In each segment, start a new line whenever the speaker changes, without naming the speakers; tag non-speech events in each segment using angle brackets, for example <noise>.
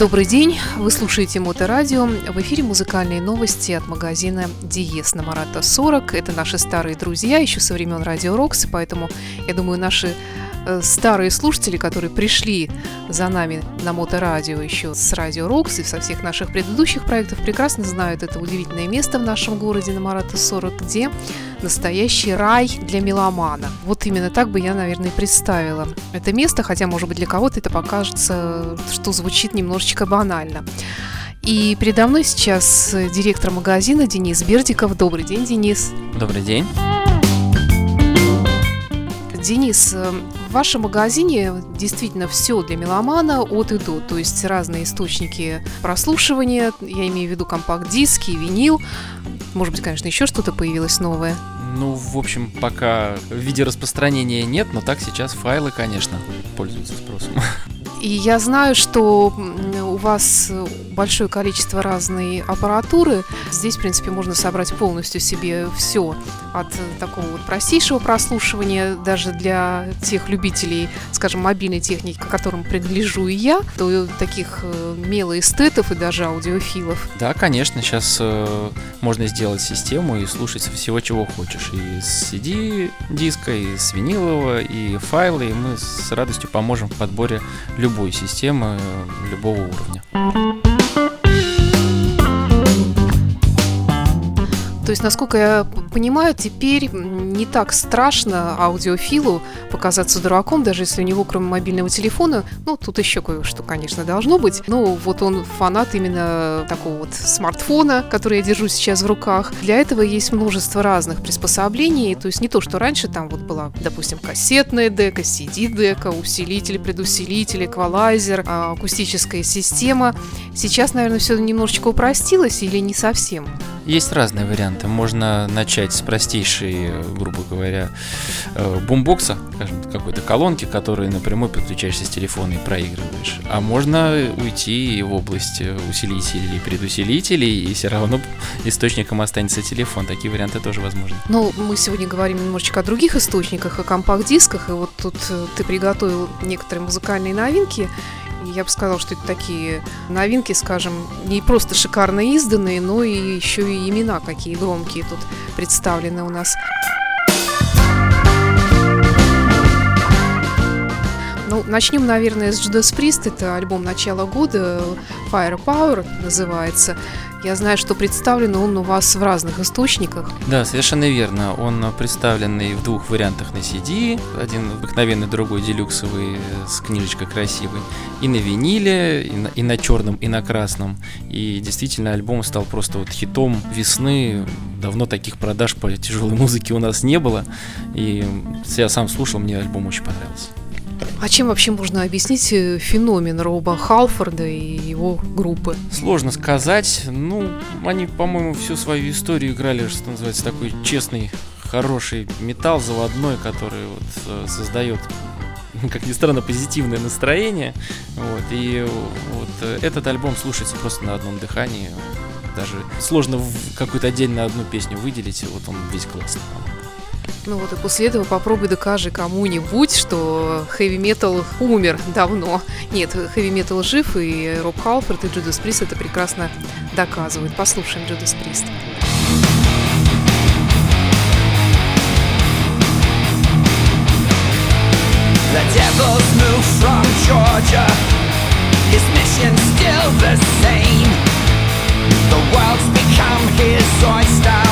Добрый день, вы слушаете Моторадио. В эфире музыкальные новости от магазина Диес на Марата 40. Это наши старые друзья еще со времен Радио Рокс, поэтому, я думаю, наши старые слушатели, которые пришли за нами на Моторадио еще с Радио Рокс и со всех наших предыдущих проектов, прекрасно знают это удивительное место в нашем городе на Марата 40, где настоящий рай для меломана. Вот именно так бы я, наверное, представила это место, хотя, может быть, для кого-то это покажется, что звучит немножечко банально. И передо мной сейчас директор магазина Денис Бердиков. Добрый день, Денис.
Добрый день.
Денис, э, в вашем магазине действительно все для меломана от и до, то есть разные источники прослушивания, я имею в виду компакт-диски, винил, может быть, конечно, еще что-то появилось новое.
Ну, в общем, пока в виде распространения нет, но так сейчас файлы, конечно, пользуются спросом.
И я знаю, что вас большое количество разной аппаратуры. Здесь, в принципе, можно собрать полностью себе все от такого вот простейшего прослушивания, даже для тех любителей, скажем, мобильной техники, к которым принадлежу и я, до таких э, мелоэстетов и даже аудиофилов.
Да, конечно, сейчас э, можно сделать систему и слушать всего, чего хочешь. И с CD-диска, и с винилового, и файлы, и мы с радостью поможем в подборе любой системы любого уровня. Ja.
То есть, насколько я понимаю, теперь не так страшно аудиофилу показаться дураком, даже если у него, кроме мобильного телефона, ну, тут еще кое-что, конечно, должно быть. Но вот он фанат именно такого вот смартфона, который я держу сейчас в руках. Для этого есть множество разных приспособлений. То есть не то, что раньше там вот была, допустим, кассетная дека, CD-дека, усилители, предусилители, эквалайзер, а, акустическая система. Сейчас, наверное, все немножечко упростилось или не совсем?
Есть разные варианты. Можно начать с простейшей, грубо говоря, э, бумбокса, какой-то колонки, которую напрямую подключаешься с телефона и проигрываешь. А можно уйти в область усилителей и предусилителей, и все равно источником останется телефон. Такие варианты тоже возможны.
Ну, мы сегодня говорим немножечко о других источниках, о компакт-дисках, и вот тут э, ты приготовил некоторые музыкальные новинки. Я бы сказала, что это такие новинки, скажем, не просто шикарно изданные, но и еще и имена какие громкие тут представлены у нас. Ну, начнем, наверное, с Judas Priest. Это альбом начала года, Firepower называется. Я знаю, что представлен он у вас в разных источниках.
Да, совершенно верно. Он представленный в двух вариантах на CD. Один обыкновенный, другой делюксовый с книжечкой красивой. И на виниле, и на, и на черном, и на красном. И действительно альбом стал просто вот хитом весны. Давно таких продаж по тяжелой <laughs> музыке у нас не было. И я сам слушал, мне альбом очень понравился.
А чем вообще можно объяснить э, феномен Роба Халфорда и его группы?
Сложно сказать. Ну, они, по-моему, всю свою историю играли, что называется, такой честный, хороший металл заводной, который вот э, создает <laughs> как ни странно, позитивное настроение. Вот, и вот э, этот альбом слушается просто на одном дыхании. Даже сложно какую-то отдельно одну песню выделить, вот он весь классный.
Ну вот и после этого попробуй докажи кому-нибудь, что хэви метал умер давно. Нет, хэви метал жив, и Роб Халфорд и Джудас Прист это прекрасно доказывают. Послушаем Джудас Прист. The devil's moved from Georgia His mission still the same The world's become his oyster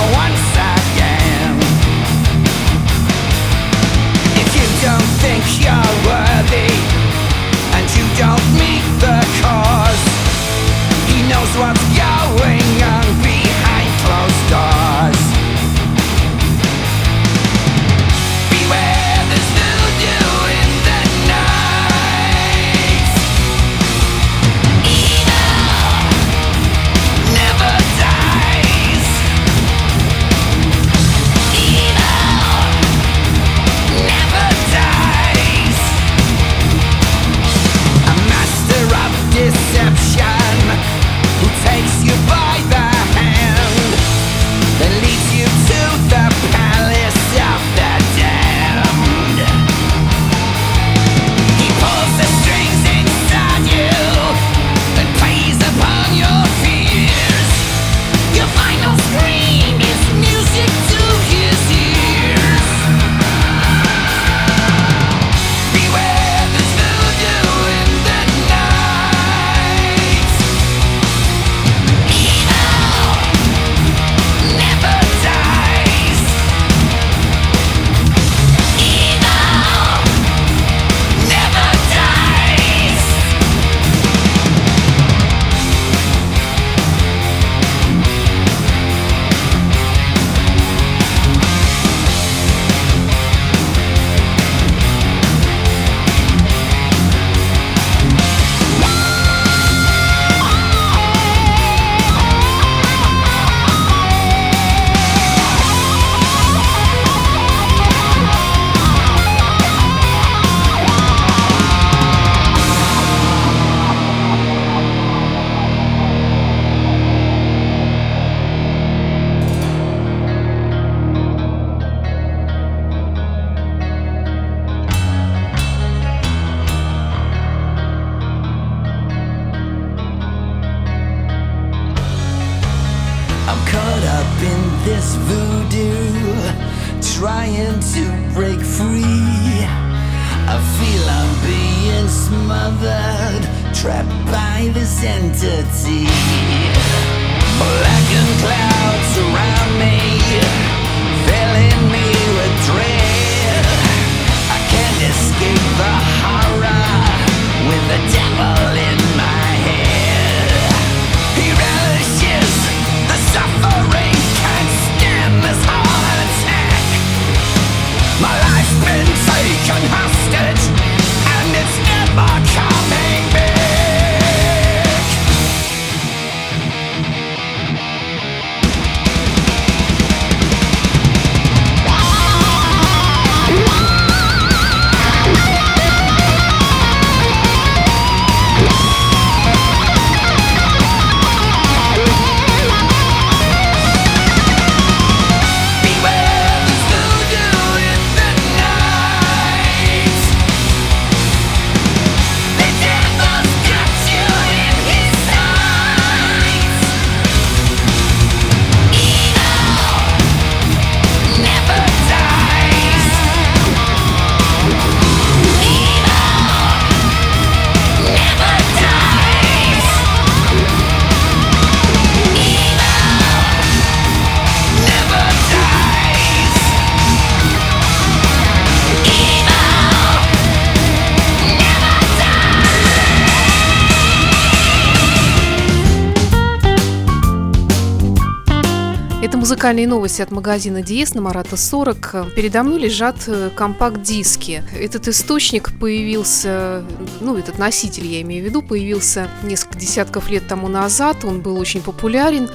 музыкальные новости от магазина Диес на Марата 40. Передо мной лежат э, компакт-диски. Этот источник появился, ну, этот носитель, я имею в виду, появился несколько десятков лет тому назад. Он был очень популярен.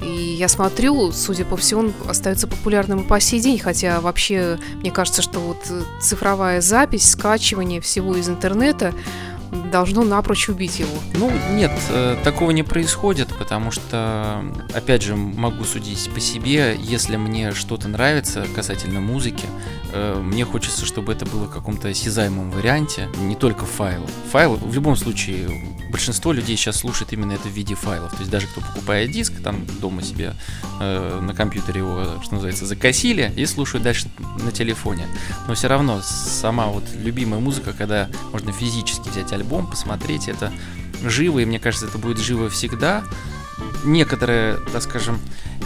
И я смотрю, судя по всему, он остается популярным и по сей день, хотя вообще мне кажется, что вот э, цифровая запись, скачивание всего из интернета должно напрочь убить его.
Ну, нет, э, такого не происходит, потому что, опять же, могу судить по себе, если мне что-то нравится касательно музыки, э, мне хочется, чтобы это было в каком-то осязаемом варианте, не только файл. Файл, в любом случае, большинство людей сейчас слушает именно это в виде файлов, то есть даже кто покупает диск, там дома себе э, на компьютере его, что называется, закосили и слушают дальше на телефоне. Но все равно сама вот любимая музыка, когда можно физически взять альбом, посмотреть это живо, и мне кажется, это будет живо всегда. Некоторое, так скажем,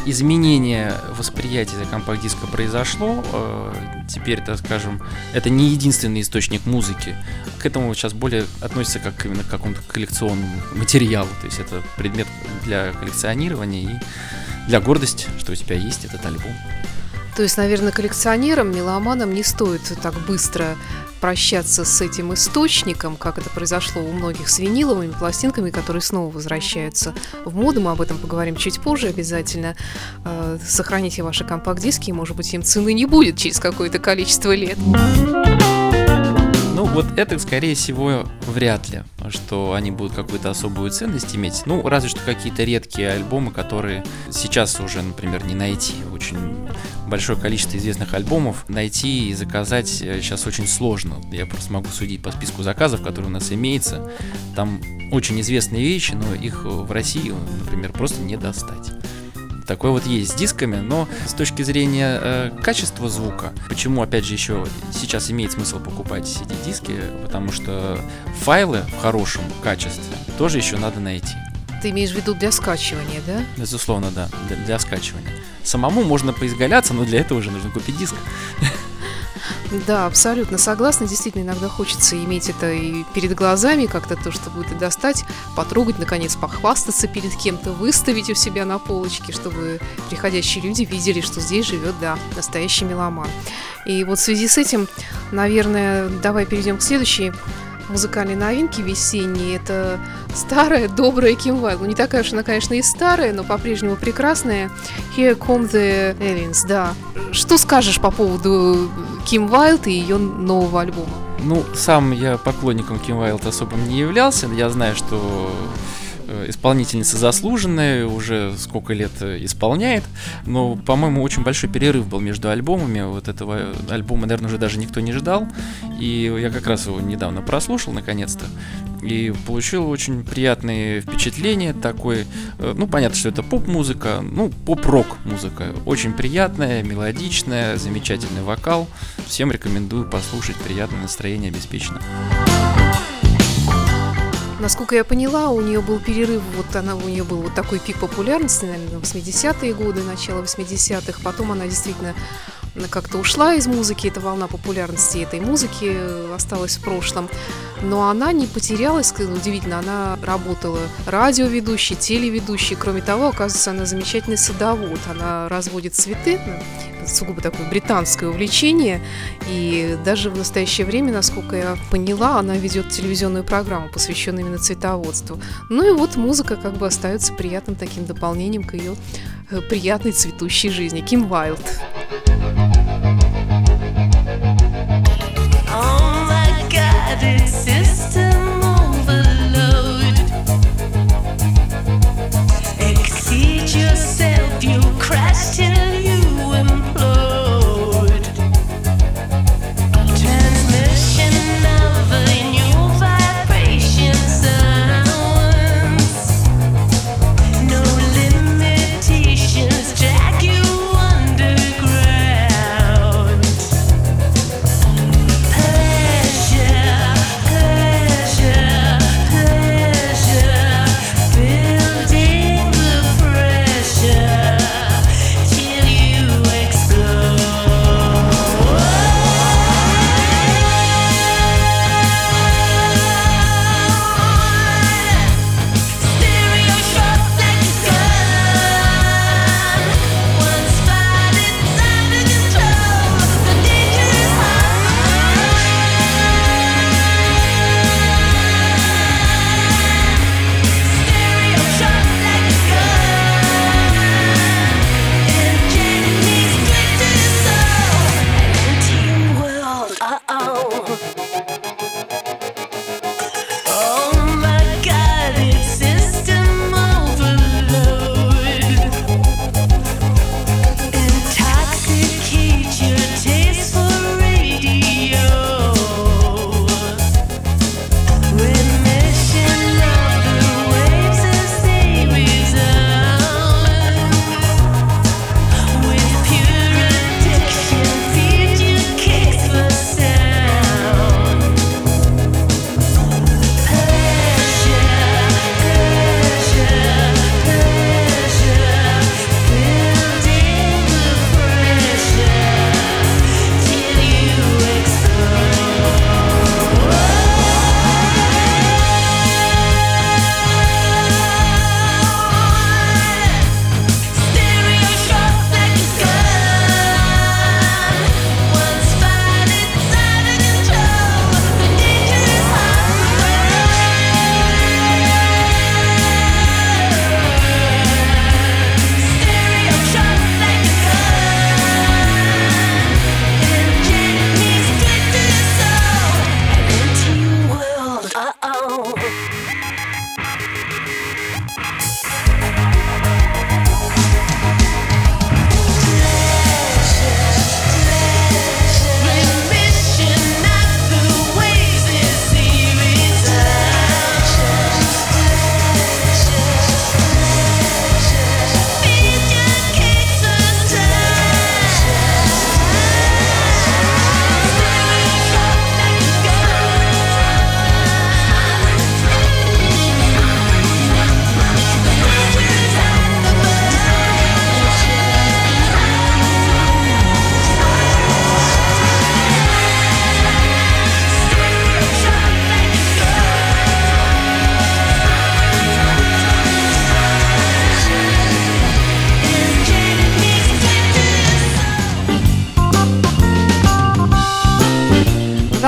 изменение восприятия компакт-диска произошло. Э, Теперь, так скажем, это не единственный источник музыки. К этому сейчас более относится как именно к какому-то коллекционному материалу. То есть это предмет для коллекционирования и для гордости, что у тебя есть этот альбом.
То есть, наверное, коллекционерам, меломанам не стоит так быстро прощаться с этим источником, как это произошло у многих с виниловыми пластинками, которые снова возвращаются в моду. Мы об этом поговорим чуть позже обязательно. Э, Сохраните ваши компакт-диски, и, может быть, им цены не будет через какое-то количество лет.
Ну, вот это, скорее всего, вряд ли, что они будут какую-то особую ценность иметь. Ну, разве что какие-то редкие альбомы, которые сейчас уже, например, не найти. Очень большое количество известных альбомов найти и заказать сейчас очень сложно. Я просто могу судить по списку заказов, который у нас имеется. Там очень известные вещи, но их в России, например, просто не достать. Такое вот есть с дисками, но с точки зрения э, качества звука, почему, опять же, еще сейчас имеет смысл покупать CD-диски, потому что файлы в хорошем качестве тоже еще надо найти.
Ты имеешь в виду для скачивания, да?
Безусловно, да, для, для скачивания. Самому можно поизгаляться, но для этого уже нужно купить диск. <laughs>
Да, абсолютно согласна. Действительно, иногда хочется иметь это и перед глазами, как-то то, что будет и достать, потрогать, наконец, похвастаться перед кем-то, выставить у себя на полочке, чтобы приходящие люди видели, что здесь живет, да, настоящий меломан. И вот в связи с этим, наверное, давай перейдем к следующей музыкальной новинки весенней. Это старая, добрая Ким Вайл. Ну, не такая уж она, конечно, и старая, но по-прежнему прекрасная. Here Come the Aliens, да. Что скажешь по поводу Ким Вайлд и ее нового альбома?
Ну, сам я поклонником Ким Вайлд особым не являлся. Я знаю, что исполнительница заслуженная, уже сколько лет э, исполняет, но, по-моему, очень большой перерыв был между альбомами, вот этого альбома, наверное, уже даже никто не ждал, и я как раз его недавно прослушал, наконец-то, и получил очень приятные впечатления, такой, э, ну, понятно, что это поп-музыка, ну, поп-рок музыка, очень приятная, мелодичная, замечательный вокал, всем рекомендую послушать, приятное настроение обеспечено.
Насколько я поняла, у нее был перерыв, вот она, у нее был вот такой пик популярности, наверное, 80-е годы, начало 80-х. Потом она действительно как-то ушла из музыки, эта волна популярности этой музыки э, осталась в прошлом. Но она не потерялась, удивительно, она работала радиоведущей, телеведущей. Кроме того, оказывается, она замечательный садовод. Она разводит цветы, ну, сугубо такое британское увлечение. И даже в настоящее время, насколько я поняла, она ведет телевизионную программу, посвященную именно цветоводству. Ну и вот музыка как бы остается приятным таким дополнением к ее э, приятной цветущей жизни. Ким Вайлд.
Oh my God, it's system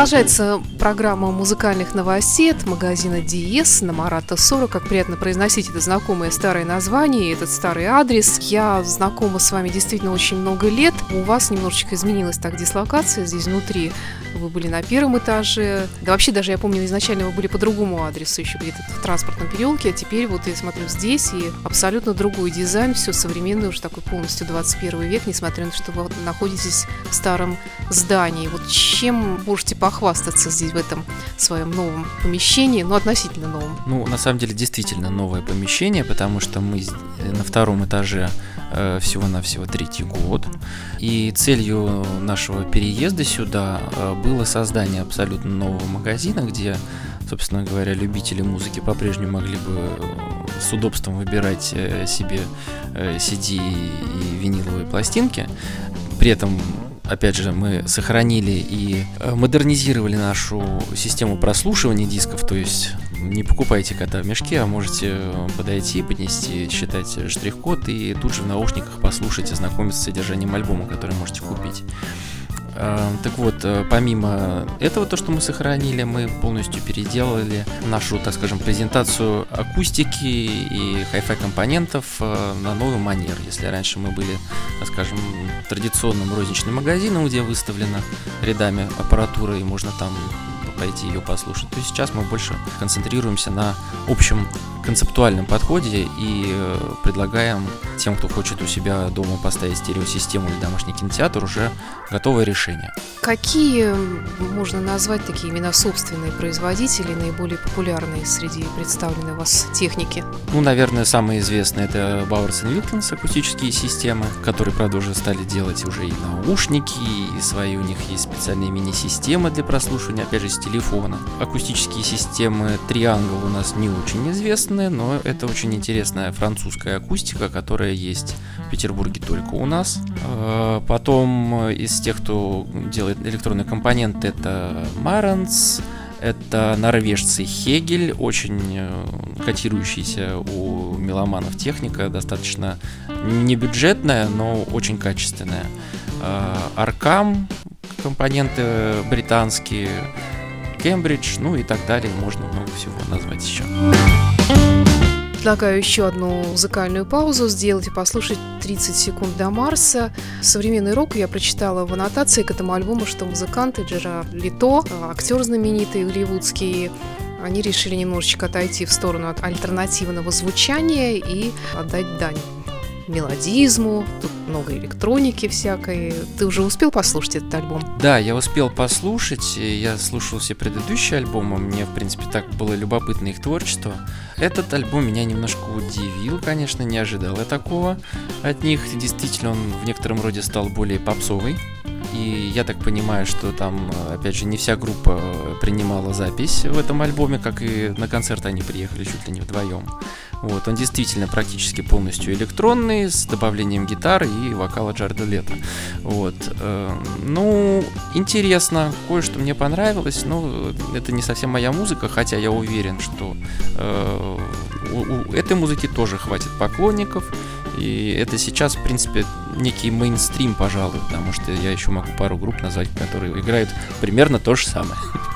Продолжается программа музыкальных новостей от магазина Диес на Марата 40. Как приятно произносить это знакомое старое название, этот старый адрес. Я знакома с вами действительно очень много лет. У вас немножечко изменилась так дислокация здесь внутри. Вы были на первом этаже. Да вообще даже я помню, изначально вы были по другому адресу, еще где-то в транспортном переулке, а теперь вот я смотрю здесь и абсолютно другой дизайн, все современное, уже такой полностью 21 век, несмотря на то, что вы находитесь в старом здании. Вот чем можете похвастаться здесь в этом своем новом помещении, ну относительно новом?
Ну, на самом деле, действительно новое помещение, потому что мы э, на втором этаже э, всего-навсего третий год. И целью нашего переезда сюда э, было создание абсолютно нового магазина, где собственно говоря, любители музыки по-прежнему могли бы э, с удобством выбирать себе CD и виниловые пластинки. При этом опять же, мы сохранили и э, модернизировали нашу систему прослушивания дисков, то есть не покупайте кота в мешке, а можете э, подойти, поднести, считать штрих-код и тут же в наушниках послушать, ознакомиться с содержанием альбома, который можете купить. Э, Так вот, э, помимо этого, то, что мы сохранили, мы полностью переделали нашу, так скажем, презентацию акустики и хай-фай компонентов э, на новый манер. Если раньше мы были, так скажем, традиционным розничным магазином, где выставлена рядами аппаратура и можно там пойти ее послушать, то сейчас мы больше концентрируемся на общем концептуальном подходе и э, предлагаем тем, кто хочет у себя дома поставить стереосистему или домашний кинотеатр, уже готовое решение.
Какие можно назвать такие именно собственные производители, наиболее популярные среди представленной у вас техники?
Ну, наверное, самые известные это Bowers Wilkins акустические системы, которые, правда, уже стали делать уже и наушники, и свои у них есть специальные мини-системы для прослушивания, опять же, с телефона. Акустические системы Triangle у нас не очень известны, но это очень интересная французская акустика, которая есть в Петербурге только у нас. Э, Потом э, из тех, кто делает электронные компоненты, это Marantz, это норвежцы Хегель, очень э, котирующаяся у меломанов техника, достаточно не бюджетная, но очень качественная. Э, Аркам, компоненты британские, Кембридж, ну и так далее, можно много всего назвать еще.
Предлагаю еще одну музыкальную паузу сделать и послушать 30 секунд до Марса. Современный рок я прочитала в аннотации к этому альбому, что музыканты Джера Лито, актер знаменитый голливудский, они решили немножечко отойти в сторону от альтернативного звучания и отдать дань мелодизму, тут много электроники всякой. Ты уже успел послушать этот альбом?
Да, я успел послушать, я слушал все предыдущие альбомы, мне, в принципе, так было любопытно их творчество. Этот альбом меня немножко удивил, конечно, не ожидал я такого от них. Действительно, он в некотором роде стал более попсовый. И я так понимаю, что там, э, опять же, не вся группа э, принимала запись в этом альбоме, как и на концерт они приехали чуть ли не вдвоем. Вот, он действительно практически полностью электронный, с добавлением гитары и вокала Джарда Лето. Вот. э, Ну, интересно, кое-что мне понравилось, но это не совсем моя музыка, хотя я уверен, что у этой музыки тоже хватит поклонников. И это сейчас, в принципе, некий мейнстрим, пожалуй, потому что я еще могу пару групп назвать, которые играют примерно то же самое. <laughs>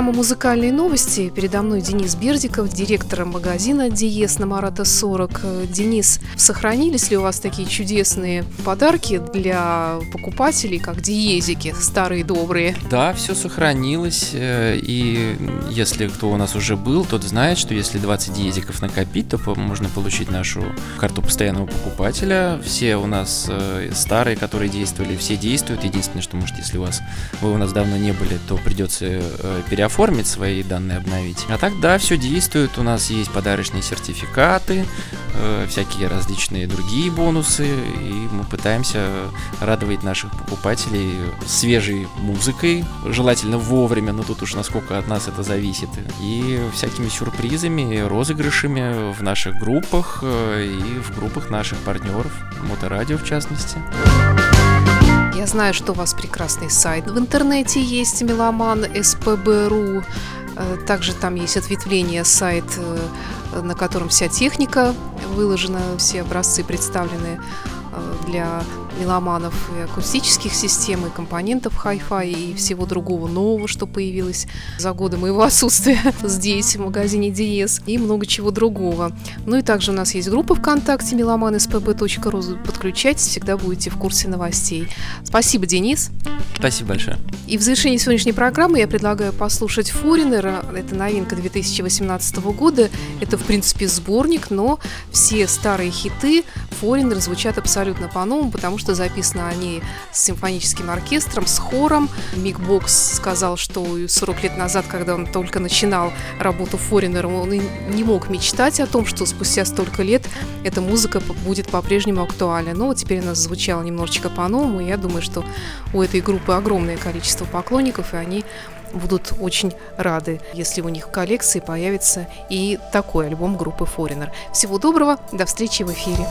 программа «Музыкальные новости». Передо мной Денис Бердиков, директор магазина «Диез» на Марата 40. Э, Денис, сохранились ли у вас такие чудесные подарки для покупателей, как диезики, старые добрые?
Да, все сохранилось, э, и если кто у нас уже был, тот знает, что если 20 диезиков накопить, то можно получить нашу карту постоянного покупателя. Все у нас э, старые, которые действовали, все действуют. Единственное, что, может, если у вас вы у нас давно не были, то придется э, переоформить свои данные, обновить. А так, да, все действует. У нас есть подарочные сертификаты, э, всякие различные другие бонусы, и мы пытаемся радовать наших покупателей свежей музыкой, желательно вовремя, но тут уж насколько от нас это зависит, и всякими сюрпризами, розыгрышами в наших группах э, и в группах наших партнеров, Моторадио в частности.
Я знаю, что у вас прекрасный сайт в интернете есть, Меломан СПБ.ру. Э, Также там есть ответвление сайт, э, на котором вся техника выложена, все образцы представлены э, для меломанов и акустических систем, и компонентов Hi-Fi, и всего другого нового, что появилось за годы моего отсутствия <laughs> здесь, в магазине Диез, и много чего другого. Ну и также у нас есть группа ВКонтакте меломан.спб.ру. Подключайтесь, всегда будете в курсе новостей. Спасибо, Денис.
Спасибо большое.
И в завершении сегодняшней программы я предлагаю послушать Форинера. Это новинка 2018 года. Это, в принципе, сборник, но все старые хиты Форинер звучат абсолютно по-новому, потому что записаны они с симфоническим оркестром, с хором. Мик Бокс сказал, что 40 лет назад, когда он только начинал работу Форинером, он и не мог мечтать о том, что спустя столько лет эта музыка будет по-прежнему актуальна. Но вот теперь она звучала немножечко по-новому, и я думаю, что у этой группы огромное количество поклонников, и они будут очень рады, если у них в коллекции появится и такой альбом группы Foreigner. Всего доброго, до встречи в эфире.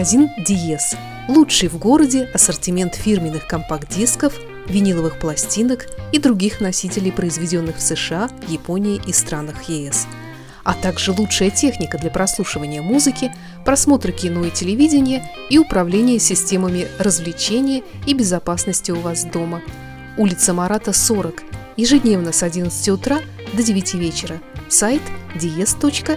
Магазин Диез. Лучший в городе ассортимент фирменных компакт-дисков, виниловых пластинок и других носителей, произведенных в США, Японии и странах ЕС. А также лучшая техника для прослушивания музыки, просмотра кино и телевидения и управления системами развлечения и безопасности у вас дома. Улица Марата, 40. Ежедневно с 11 утра до 9 вечера. Сайт dies.spb.ru